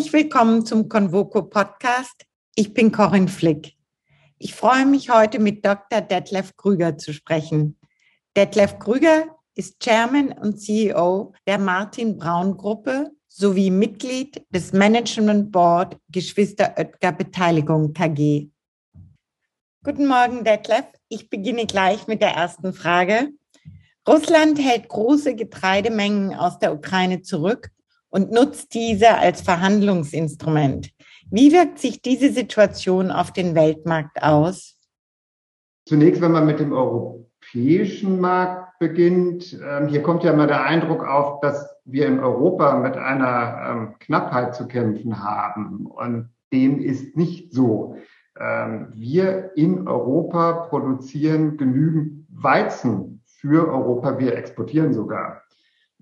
Herzlich willkommen zum Convoco Podcast. Ich bin Corinne Flick. Ich freue mich heute mit Dr. Detlef Krüger zu sprechen. Detlef Krüger ist Chairman und CEO der Martin Braun Gruppe sowie Mitglied des Management Board Geschwister Oetker Beteiligung KG. Guten Morgen, Detlef. Ich beginne gleich mit der ersten Frage. Russland hält große Getreidemengen aus der Ukraine zurück und nutzt diese als Verhandlungsinstrument. Wie wirkt sich diese Situation auf den Weltmarkt aus? Zunächst, wenn man mit dem europäischen Markt beginnt, ähm, hier kommt ja immer der Eindruck auf, dass wir in Europa mit einer ähm, Knappheit zu kämpfen haben. Und dem ist nicht so. Ähm, wir in Europa produzieren genügend Weizen für Europa. Wir exportieren sogar.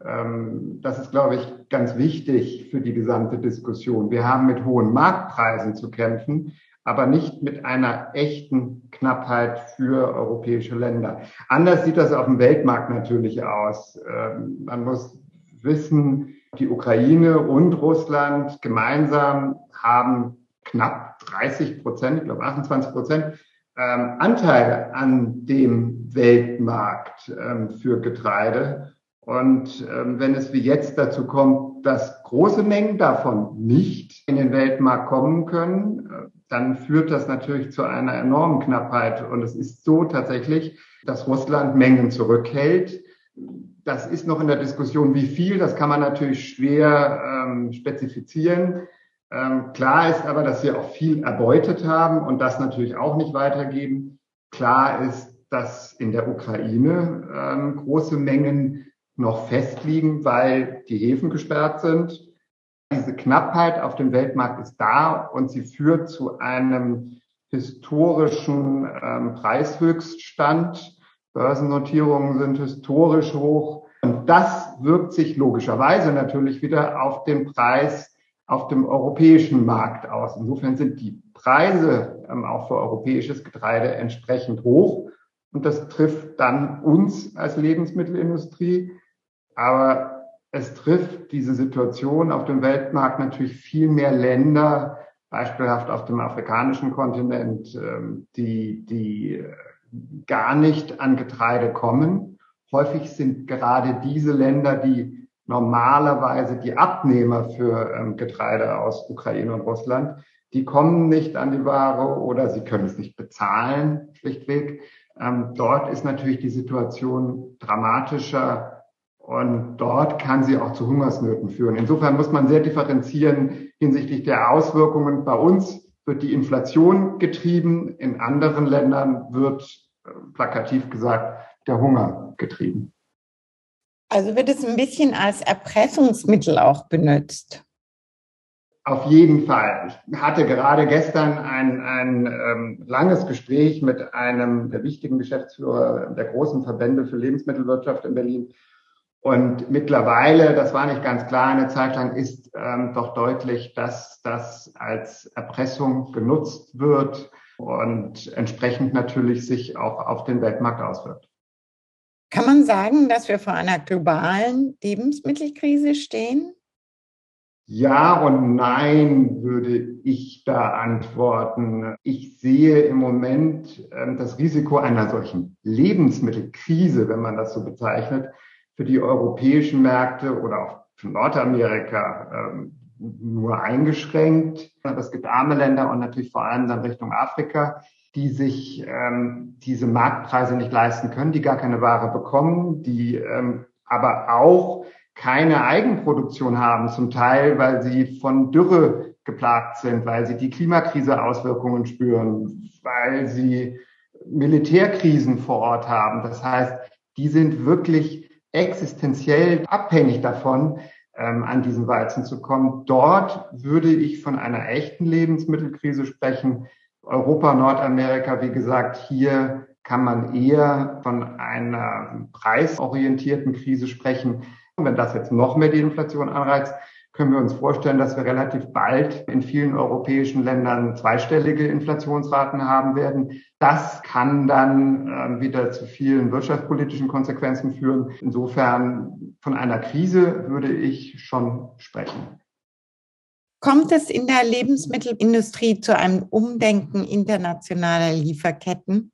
Ähm, das ist, glaube ich, ganz wichtig für die gesamte Diskussion. Wir haben mit hohen Marktpreisen zu kämpfen, aber nicht mit einer echten Knappheit für europäische Länder. Anders sieht das auf dem Weltmarkt natürlich aus. Ähm, man muss wissen, die Ukraine und Russland gemeinsam haben knapp 30 Prozent, ich glaube 28 Prozent, ähm, Anteil an dem Weltmarkt für Getreide. Und ähm, wenn es wie jetzt dazu kommt, dass große Mengen davon nicht in den Weltmarkt kommen können, äh, dann führt das natürlich zu einer enormen Knappheit. Und es ist so tatsächlich, dass Russland Mengen zurückhält. Das ist noch in der Diskussion, wie viel. Das kann man natürlich schwer ähm, spezifizieren. Ähm, klar ist aber, dass wir auch viel erbeutet haben und das natürlich auch nicht weitergeben. Klar ist, dass in der Ukraine ähm, große Mengen noch festliegen, weil die Häfen gesperrt sind. Diese Knappheit auf dem Weltmarkt ist da und sie führt zu einem historischen ähm, Preishöchststand. Börsennotierungen sind historisch hoch. Und das wirkt sich logischerweise natürlich wieder auf den Preis auf dem europäischen Markt aus. Insofern sind die Preise ähm, auch für europäisches Getreide entsprechend hoch. Und das trifft dann uns als Lebensmittelindustrie. Aber es trifft diese Situation auf dem Weltmarkt natürlich viel mehr Länder, beispielhaft auf dem afrikanischen Kontinent, ähm, die, die äh, gar nicht an Getreide kommen. Häufig sind gerade diese Länder, die normalerweise die Abnehmer für ähm, Getreide aus Ukraine und Russland, die kommen nicht an die Ware oder sie können es nicht bezahlen, schlichtweg. Ähm, dort ist natürlich die Situation dramatischer und dort kann sie auch zu Hungersnöten führen. Insofern muss man sehr differenzieren hinsichtlich der Auswirkungen. Bei uns wird die Inflation getrieben, in anderen Ländern wird äh, plakativ gesagt der Hunger getrieben. Also wird es ein bisschen als Erpressungsmittel auch benutzt. Auf jeden Fall. Ich hatte gerade gestern ein, ein ähm, langes Gespräch mit einem der wichtigen Geschäftsführer der großen Verbände für Lebensmittelwirtschaft in Berlin, und mittlerweile, das war nicht ganz klar, eine Zeit lang ist ähm, doch deutlich, dass das als Erpressung genutzt wird und entsprechend natürlich sich auch auf den Weltmarkt auswirkt. Kann man sagen, dass wir vor einer globalen Lebensmittelkrise stehen? Ja und nein, würde ich da antworten. Ich sehe im Moment äh, das Risiko einer solchen Lebensmittelkrise, wenn man das so bezeichnet, für die europäischen Märkte oder auch für Nordamerika ähm, nur eingeschränkt. Es gibt arme Länder und natürlich vor allem dann Richtung Afrika, die sich ähm, diese Marktpreise nicht leisten können, die gar keine Ware bekommen, die ähm, aber auch keine Eigenproduktion haben, zum Teil, weil sie von Dürre geplagt sind, weil sie die Klimakrise Auswirkungen spüren, weil sie Militärkrisen vor Ort haben. Das heißt, die sind wirklich existenziell abhängig davon, ähm, an diesen Weizen zu kommen. Dort würde ich von einer echten Lebensmittelkrise sprechen. Europa, Nordamerika, wie gesagt, hier kann man eher von einer preisorientierten Krise sprechen. Und wenn das jetzt noch mehr die Inflation anreizt, können wir uns vorstellen, dass wir relativ bald in vielen europäischen Ländern zweistellige Inflationsraten haben werden. Das kann dann äh, wieder zu vielen wirtschaftspolitischen Konsequenzen führen. Insofern von einer Krise würde ich schon sprechen. Kommt es in der Lebensmittelindustrie zu einem Umdenken internationaler Lieferketten?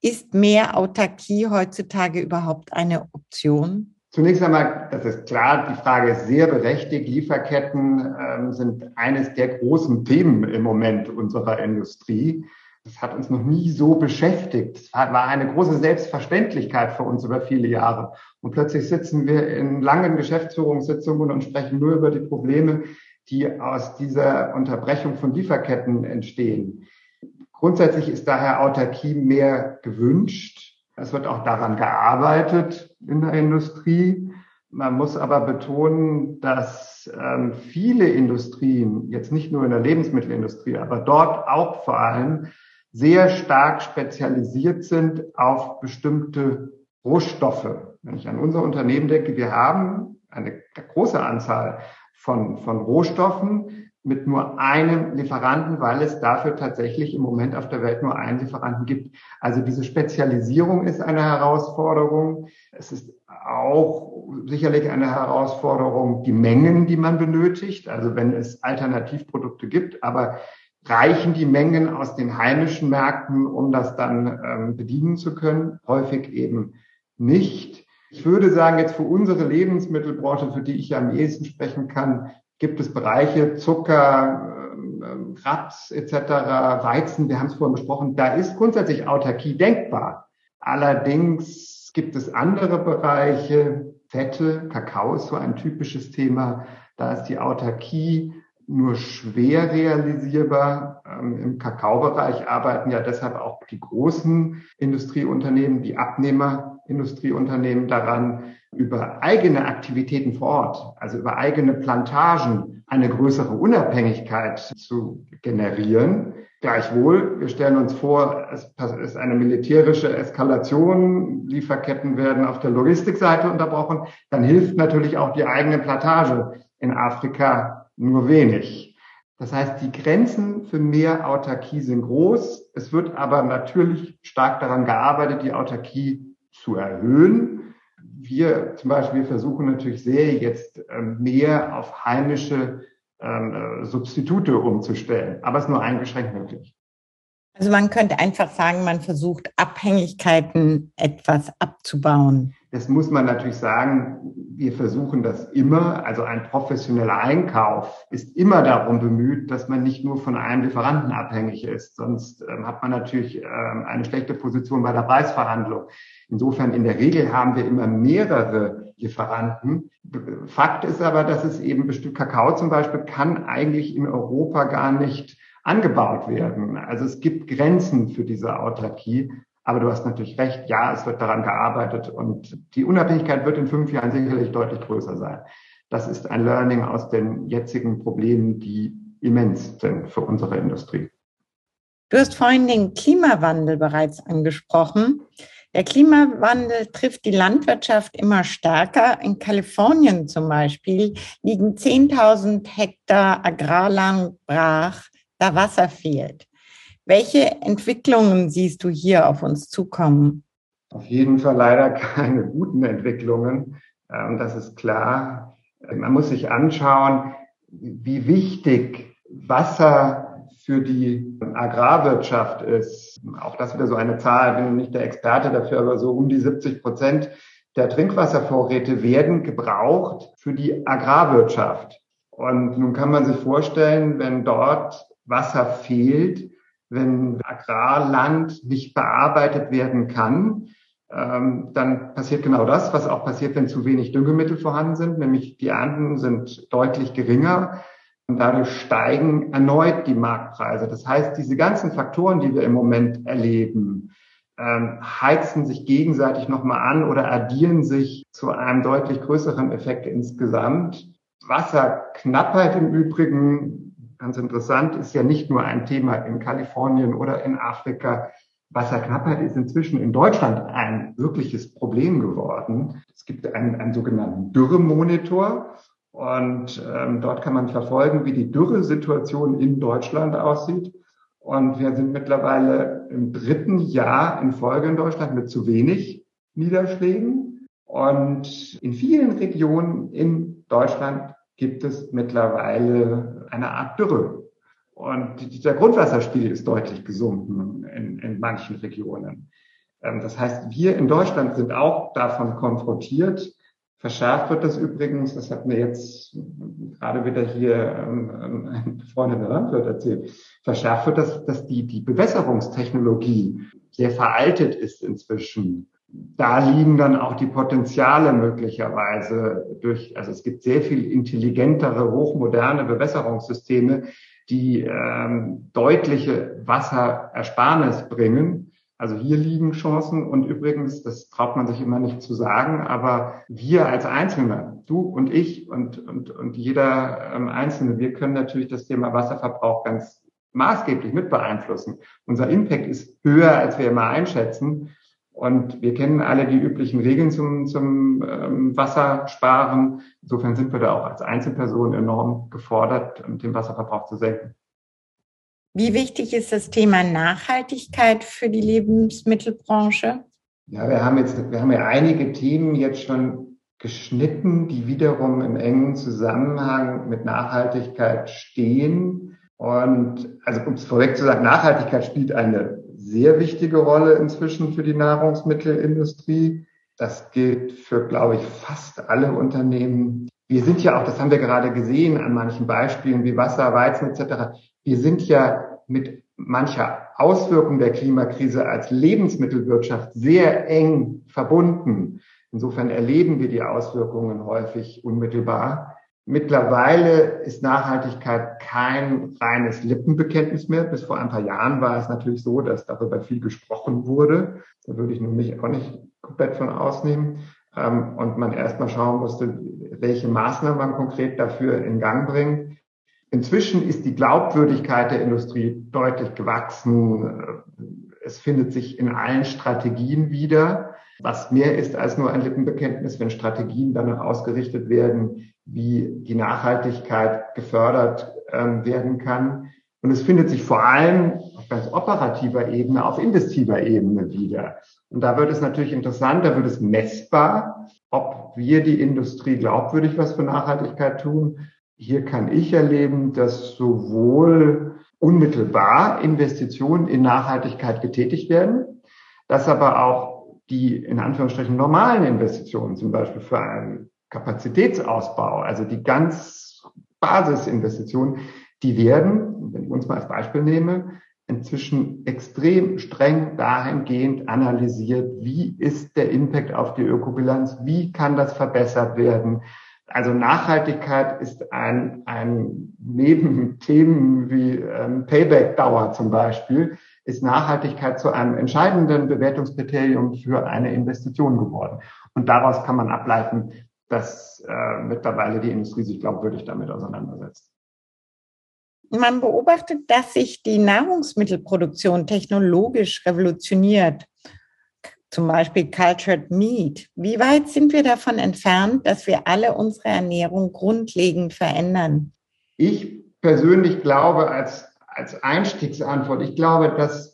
Ist mehr Autarkie heutzutage überhaupt eine Option? Zunächst einmal, das ist klar, die Frage ist sehr berechtigt. Lieferketten ähm, sind eines der großen Themen im Moment unserer Industrie. Das hat uns noch nie so beschäftigt. Es war eine große Selbstverständlichkeit für uns über viele Jahre. Und plötzlich sitzen wir in langen Geschäftsführungssitzungen und sprechen nur über die Probleme, die aus dieser Unterbrechung von Lieferketten entstehen. Grundsätzlich ist daher Autarkie mehr gewünscht. Es wird auch daran gearbeitet in der Industrie. Man muss aber betonen, dass ähm, viele Industrien, jetzt nicht nur in der Lebensmittelindustrie, aber dort auch vor allem, sehr stark spezialisiert sind auf bestimmte Rohstoffe. Wenn ich an unser Unternehmen denke, wir haben eine große Anzahl von, von Rohstoffen mit nur einem Lieferanten, weil es dafür tatsächlich im Moment auf der Welt nur einen Lieferanten gibt. Also diese Spezialisierung ist eine Herausforderung. Es ist auch sicherlich eine Herausforderung, die Mengen, die man benötigt. Also wenn es Alternativprodukte gibt, aber reichen die Mengen aus den heimischen Märkten, um das dann ähm, bedienen zu können? Häufig eben nicht. Ich würde sagen, jetzt für unsere Lebensmittelbranche, für die ich ja am ehesten sprechen kann, gibt es Bereiche Zucker, ähm, Raps etc., Weizen, wir haben es vorhin besprochen, da ist grundsätzlich Autarkie denkbar. Allerdings gibt es andere Bereiche, Fette, Kakao ist so ein typisches Thema, da ist die Autarkie nur schwer realisierbar. Ähm, Im Kakaobereich arbeiten ja deshalb auch die großen Industrieunternehmen, die Abnehmerindustrieunternehmen daran, über eigene Aktivitäten vor Ort, also über eigene Plantagen, eine größere Unabhängigkeit zu generieren. Gleichwohl, wir stellen uns vor, es ist eine militärische Eskalation, Lieferketten werden auf der Logistikseite unterbrochen, dann hilft natürlich auch die eigene Plantage in Afrika nur wenig. Das heißt, die Grenzen für mehr Autarkie sind groß. Es wird aber natürlich stark daran gearbeitet, die Autarkie zu erhöhen. Wir zum Beispiel versuchen natürlich sehr jetzt ähm, mehr auf heimische ähm, äh, Substitute umzustellen, aber es ist nur eingeschränkt möglich. Also man könnte einfach sagen, man versucht Abhängigkeiten etwas abzubauen. Das muss man natürlich sagen, wir versuchen das immer. Also ein professioneller Einkauf ist immer darum bemüht, dass man nicht nur von einem Lieferanten abhängig ist. Sonst ähm, hat man natürlich ähm, eine schlechte Position bei der Preisverhandlung. Insofern in der Regel haben wir immer mehrere Lieferanten. Fakt ist aber, dass es eben bestimmt Kakao zum Beispiel kann eigentlich in Europa gar nicht angebaut werden. Also es gibt Grenzen für diese Autarkie. Aber du hast natürlich recht, ja, es wird daran gearbeitet und die Unabhängigkeit wird in fünf Jahren sicherlich deutlich größer sein. Das ist ein Learning aus den jetzigen Problemen, die immens sind für unsere Industrie. Du hast vorhin den Klimawandel bereits angesprochen. Der Klimawandel trifft die Landwirtschaft immer stärker. In Kalifornien zum Beispiel liegen 10.000 Hektar Agrarland brach, da Wasser fehlt. Welche Entwicklungen siehst du hier auf uns zukommen? Auf jeden Fall leider keine guten Entwicklungen. Ähm, das ist klar. Man muss sich anschauen, wie wichtig Wasser für die Agrarwirtschaft ist. Auch das wieder so eine Zahl, bin nicht der Experte dafür, aber so um die 70 Prozent der Trinkwasservorräte werden gebraucht für die Agrarwirtschaft. Und nun kann man sich vorstellen, wenn dort Wasser fehlt, wenn Agrarland nicht bearbeitet werden kann, ähm, dann passiert genau das, was auch passiert, wenn zu wenig Düngemittel vorhanden sind, nämlich die Ernten sind deutlich geringer und dadurch steigen erneut die Marktpreise. Das heißt, diese ganzen Faktoren, die wir im Moment erleben, ähm, heizen sich gegenseitig nochmal an oder addieren sich zu einem deutlich größeren Effekt insgesamt. Wasserknappheit im Übrigen ganz interessant, ist ja nicht nur ein Thema in Kalifornien oder in Afrika. Wasserknappheit ist inzwischen in Deutschland ein wirkliches Problem geworden. Es gibt einen, einen sogenannten Dürremonitor und ähm, dort kann man verfolgen, wie die Dürresituation in Deutschland aussieht. Und wir sind mittlerweile im dritten Jahr in Folge in Deutschland mit zu wenig Niederschlägen. Und in vielen Regionen in Deutschland gibt es mittlerweile eine Art Dürre. Und der Grundwasserspiegel ist deutlich gesunken in, in manchen Regionen. Ähm, das heißt, wir in Deutschland sind auch davon konfrontiert. Verschärft wird das übrigens, das hat mir jetzt gerade wieder hier ähm, ähm, ein befreundeter Landwirt erzählt, verschärft wird das, dass die, die Bewässerungstechnologie sehr veraltet ist inzwischen. Da liegen dann auch die Potenziale möglicherweise durch, also es gibt sehr viel intelligentere, hochmoderne Bewässerungssysteme, die ähm, deutliche Wasserersparnis bringen also hier liegen Chancen und übrigens, das traut man sich immer nicht zu sagen, aber wir als Einzelne, du und ich und, und, und jeder ähm, Einzelne, wir können natürlich das Thema Wasserverbrauch ganz maßgeblich mit beeinflussen. Unser Impact ist höher, als wir immer einschätzen. Und wir kennen alle die üblichen Regeln zum, zum ähm, Wassersparen. Insofern sind wir da auch als Einzelperson enorm gefordert, den Wasserverbrauch zu senken. Wie wichtig ist das Thema Nachhaltigkeit für die Lebensmittelbranche? Ja, wir haben jetzt, wir haben ja einige Themen jetzt schon geschnitten, die wiederum im engen Zusammenhang mit Nachhaltigkeit stehen. Und also um es vorweg zu sagen, Nachhaltigkeit spielt eine sehr wichtige Rolle inzwischen für die Nahrungsmittelindustrie. Das gilt für, glaube ich, fast alle Unternehmen. Wir sind ja auch, das haben wir gerade gesehen an manchen Beispielen wie Wasser, Weizen etc wir sind ja mit mancher Auswirkung der Klimakrise als Lebensmittelwirtschaft sehr eng verbunden. Insofern erleben wir die Auswirkungen häufig unmittelbar. Mittlerweile ist Nachhaltigkeit kein reines Lippenbekenntnis mehr. Bis vor ein paar Jahren war es natürlich so, dass darüber viel gesprochen wurde. Da würde ich nun mich auch nicht komplett von ausnehmen. Ähm, und man erstmal schauen musste, welche Maßnahmen man konkret dafür in Gang bringt. Inzwischen ist die Glaubwürdigkeit der Industrie deutlich gewachsen. Es findet sich in allen Strategien wieder, was mehr ist als nur ein Lippenbekenntnis, wenn Strategien danach ausgerichtet werden, wie die Nachhaltigkeit gefördert ähm, werden kann. Und es findet sich vor allem auf ganz operativer Ebene, auf investiver Ebene wieder. Und da wird es natürlich interessant, da wird es messbar, ob wir die Industrie glaubwürdig was für Nachhaltigkeit tun hier kann ich erleben, dass sowohl unmittelbar Investitionen in Nachhaltigkeit getätigt werden, dass aber auch die in Anführungsstrichen normalen Investitionen, zum Beispiel für einen Kapazitätsausbau, also die ganz Basisinvestitionen, die werden, wenn ich uns mal als Beispiel nehme, inzwischen extrem streng dahingehend analysiert, wie ist der Impact auf die Ökobilanz, wie kann das verbessert werden, also Nachhaltigkeit ist ein, ein neben Themen wie ähm, Payback-Dauer zum Beispiel, ist Nachhaltigkeit zu einem entscheidenden Bewertungskriterium für eine Investition geworden. Und daraus kann man ableiten, dass äh, mittlerweile die Industrie sich glaubwürdig damit auseinandersetzt. Man beobachtet, dass sich die Nahrungsmittelproduktion technologisch revolutioniert zum Beispiel Cultured Meat. Wie weit sind wir davon entfernt, dass wir alle unsere Ernährung grundlegend verändern? Ich persönlich glaube als, als Einstiegsantwort, ich glaube, dass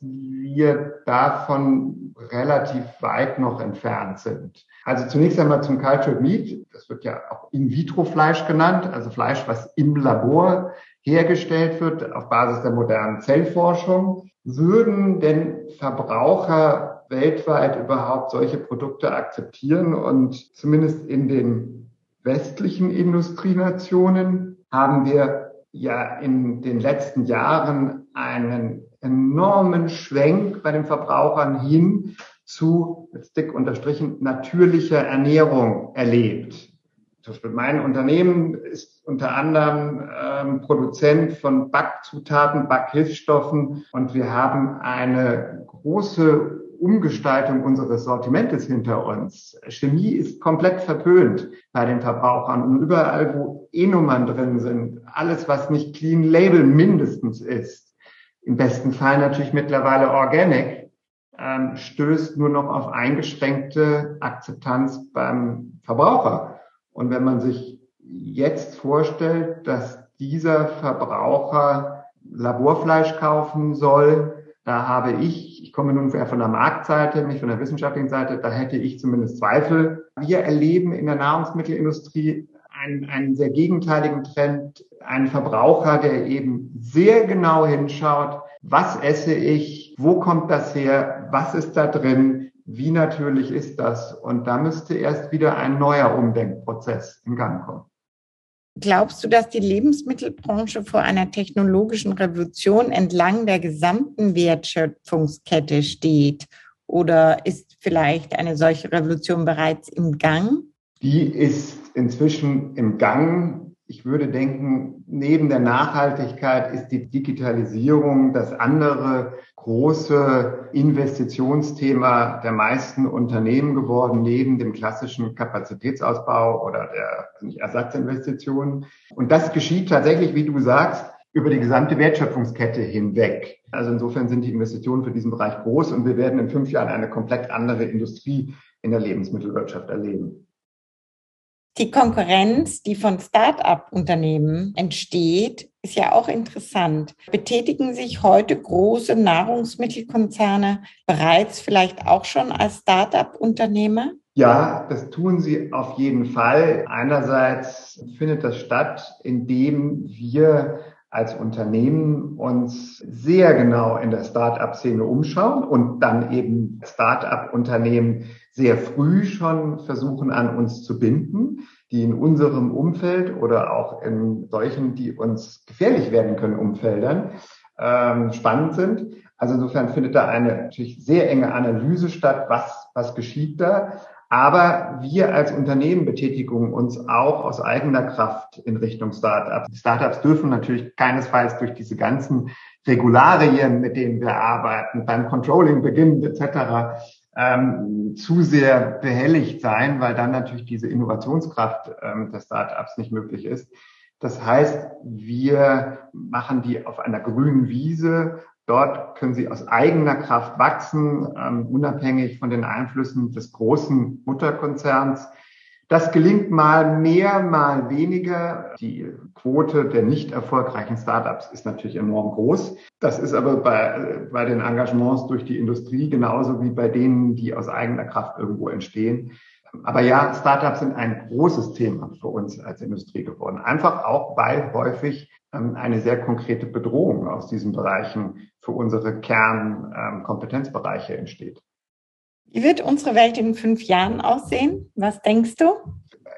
wir davon relativ weit noch entfernt sind. Also zunächst einmal zum Cultured Meat. Das wird ja auch In-vitro-Fleisch genannt, also Fleisch, was im Labor hergestellt wird auf Basis der modernen Zellforschung. Würden denn Verbraucher weltweit überhaupt solche Produkte akzeptieren. Und zumindest in den westlichen Industrienationen haben wir ja in den letzten Jahren einen enormen Schwenk bei den Verbrauchern hin zu, jetzt dick unterstrichen, natürlicher Ernährung erlebt. Zum Beispiel mein Unternehmen ist unter anderem ähm, Produzent von Backzutaten, Backhilfsstoffen und wir haben eine große Umgestaltung unseres Sortimentes hinter uns. Chemie ist komplett verpönt bei den Verbrauchern und überall, wo E-Nummern drin sind, alles, was nicht Clean Label mindestens ist, im besten Fall natürlich mittlerweile Organic, ähm, stößt nur noch auf eingeschränkte Akzeptanz beim Verbraucher. Und wenn man sich jetzt vorstellt, dass dieser Verbraucher Laborfleisch kaufen soll, da habe ich, ich komme nun eher von der Marktseite, nicht von der wissenschaftlichen Seite, da hätte ich zumindest Zweifel. Wir erleben in der Nahrungsmittelindustrie einen, einen sehr gegenteiligen Trend, einen Verbraucher, der eben sehr genau hinschaut, was esse ich, wo kommt das her, was ist da drin, wie natürlich ist das. Und da müsste erst wieder ein neuer Umdenkprozess in Gang kommen. Glaubst du, dass die Lebensmittelbranche vor einer technologischen Revolution entlang der gesamten Wertschöpfungskette steht? Oder ist vielleicht eine solche Revolution bereits im Gang? Die ist inzwischen im Gang ich würde denken, neben der Nachhaltigkeit ist die Digitalisierung das andere große Investitionsthema der meisten Unternehmen geworden, neben dem klassischen Kapazitätsausbau oder der Ersatzinvestitionen. Und das geschieht tatsächlich, wie du sagst, über die gesamte Wertschöpfungskette hinweg. Also insofern sind die Investitionen für diesen Bereich groß und wir werden in fünf Jahren eine komplett andere Industrie in der Lebensmittelwirtschaft erleben. Die Konkurrenz, die von Start-up-Unternehmen entsteht, ist ja auch interessant. Betätigen sich heute große Nahrungsmittelkonzerne bereits vielleicht auch schon als Start-up-Unternehmer? Ja, das tun sie auf jeden Fall. Einerseits findet das statt, indem wir als Unternehmen uns sehr genau in der Start-up-Szene umschauen und dann eben Start-up-Unternehmen sehr früh schon versuchen, an uns zu binden, die in unserem Umfeld oder auch in solchen, die uns gefährlich werden können, Umfeldern ähm, spannend sind. Also insofern findet da eine natürlich sehr enge Analyse statt, was, was geschieht da. Aber wir als Unternehmen betätigen uns auch aus eigener Kraft in Richtung Startups. Startups dürfen natürlich keinesfalls durch diese ganzen Regularien, mit denen wir arbeiten, beim Controlling beginnen etc., ähm, zu sehr behelligt sein, weil dann natürlich diese Innovationskraft ähm, der Startups nicht möglich ist. Das heißt, wir machen die auf einer grünen Wiese Dort können sie aus eigener Kraft wachsen, ähm, unabhängig von den Einflüssen des großen Mutterkonzerns. Das gelingt mal mehr, mal weniger. Die Quote der nicht erfolgreichen Startups ist natürlich enorm groß. Das ist aber bei, bei den Engagements durch die Industrie genauso wie bei denen, die aus eigener Kraft irgendwo entstehen. Aber ja, Startups sind ein großes Thema für uns als Industrie geworden. Einfach auch, weil häufig ähm, eine sehr konkrete Bedrohung aus diesen Bereichen für unsere Kernkompetenzbereiche ähm, entsteht. Wie wird unsere Welt in fünf Jahren aussehen? Was denkst du?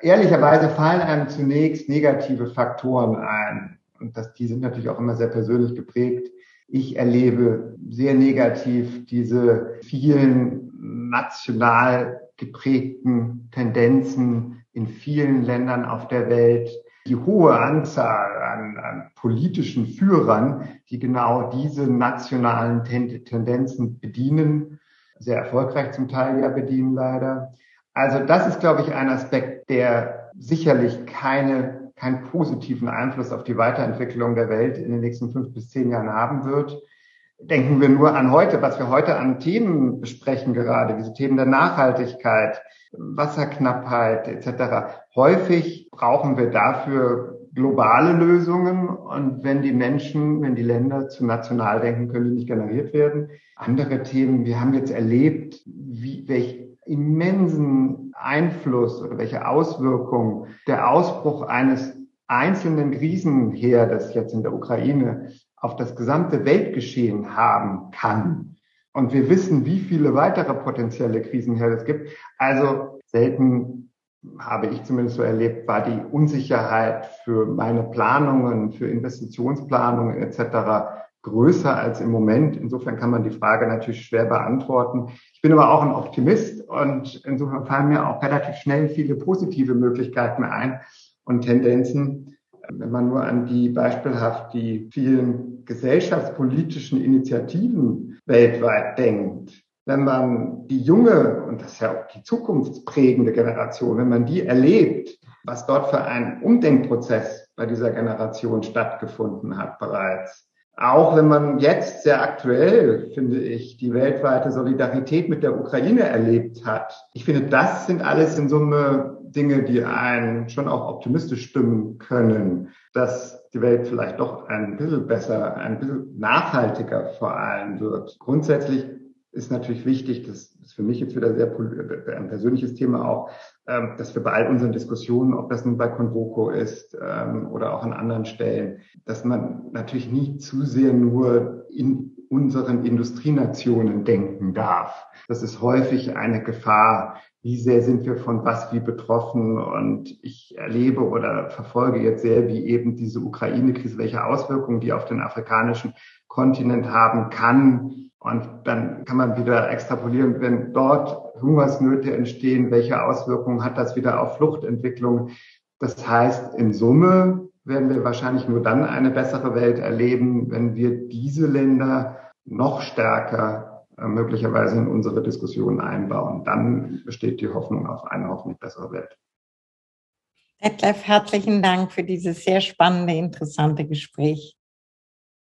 Ehrlicherweise fallen einem zunächst negative Faktoren ein. Und das, die sind natürlich auch immer sehr persönlich geprägt. Ich erlebe sehr negativ diese vielen national geprägten Tendenzen in vielen Ländern auf der Welt, die hohe Anzahl an, an politischen Führern, die genau diese nationalen Tendenzen bedienen, sehr erfolgreich zum Teil ja bedienen leider. Also das ist, glaube ich, ein Aspekt, der sicherlich keine, keinen positiven Einfluss auf die Weiterentwicklung der Welt in den nächsten fünf bis zehn Jahren haben wird. Denken wir nur an heute, was wir heute an Themen besprechen gerade, diese Themen der Nachhaltigkeit, Wasserknappheit etc. Häufig brauchen wir dafür globale Lösungen und wenn die Menschen, wenn die Länder zu national denken, können die nicht generiert werden. Andere Themen, wir haben jetzt erlebt, wie, welch immensen Einfluss oder welche Auswirkungen der Ausbruch eines einzelnen Krisenherdes jetzt in der Ukraine auf das gesamte Weltgeschehen haben kann. Und wir wissen, wie viele weitere potenzielle Krisenherde es gibt. Also selten habe ich zumindest so erlebt, war die Unsicherheit für meine Planungen, für Investitionsplanungen etc. größer als im Moment. Insofern kann man die Frage natürlich schwer beantworten. Ich bin aber auch ein Optimist und insofern fallen mir auch relativ schnell viele positive Möglichkeiten ein und Tendenzen. Wenn man nur an die beispielhaft die vielen gesellschaftspolitischen Initiativen weltweit denkt, wenn man die junge, und das ist ja auch die zukunftsprägende Generation, wenn man die erlebt, was dort für ein Umdenkprozess bei dieser Generation stattgefunden hat bereits. Auch wenn man jetzt sehr aktuell, finde ich, die weltweite Solidarität mit der Ukraine erlebt hat. Ich finde, das sind alles in Summe Dinge, die einen schon auch optimistisch stimmen können, dass die Welt vielleicht doch ein bisschen besser, ein bisschen nachhaltiger vor allem wird. Grundsätzlich ist natürlich wichtig, das ist für mich jetzt wieder sehr ein persönliches Thema auch, ähm, dass wir bei all unseren Diskussionen, ob das nun bei Convoco ist ähm, oder auch an anderen Stellen, dass man natürlich nicht zu sehr nur in unseren Industrienationen denken darf. Das ist häufig eine Gefahr. Wie sehr sind wir von was wie betroffen? Und ich erlebe oder verfolge jetzt sehr, wie eben diese Ukraine-Krise, welche Auswirkungen die auf den afrikanischen Kontinent haben kann. Und dann kann man wieder extrapolieren, wenn dort Hungersnöte entstehen, welche Auswirkungen hat das wieder auf Fluchtentwicklung? Das heißt, in Summe werden wir wahrscheinlich nur dann eine bessere Welt erleben, wenn wir diese Länder noch stärker äh, möglicherweise in unsere Diskussion einbauen. Dann besteht die Hoffnung auf eine hoffentlich bessere Welt. Detlef, herzlichen Dank für dieses sehr spannende, interessante Gespräch.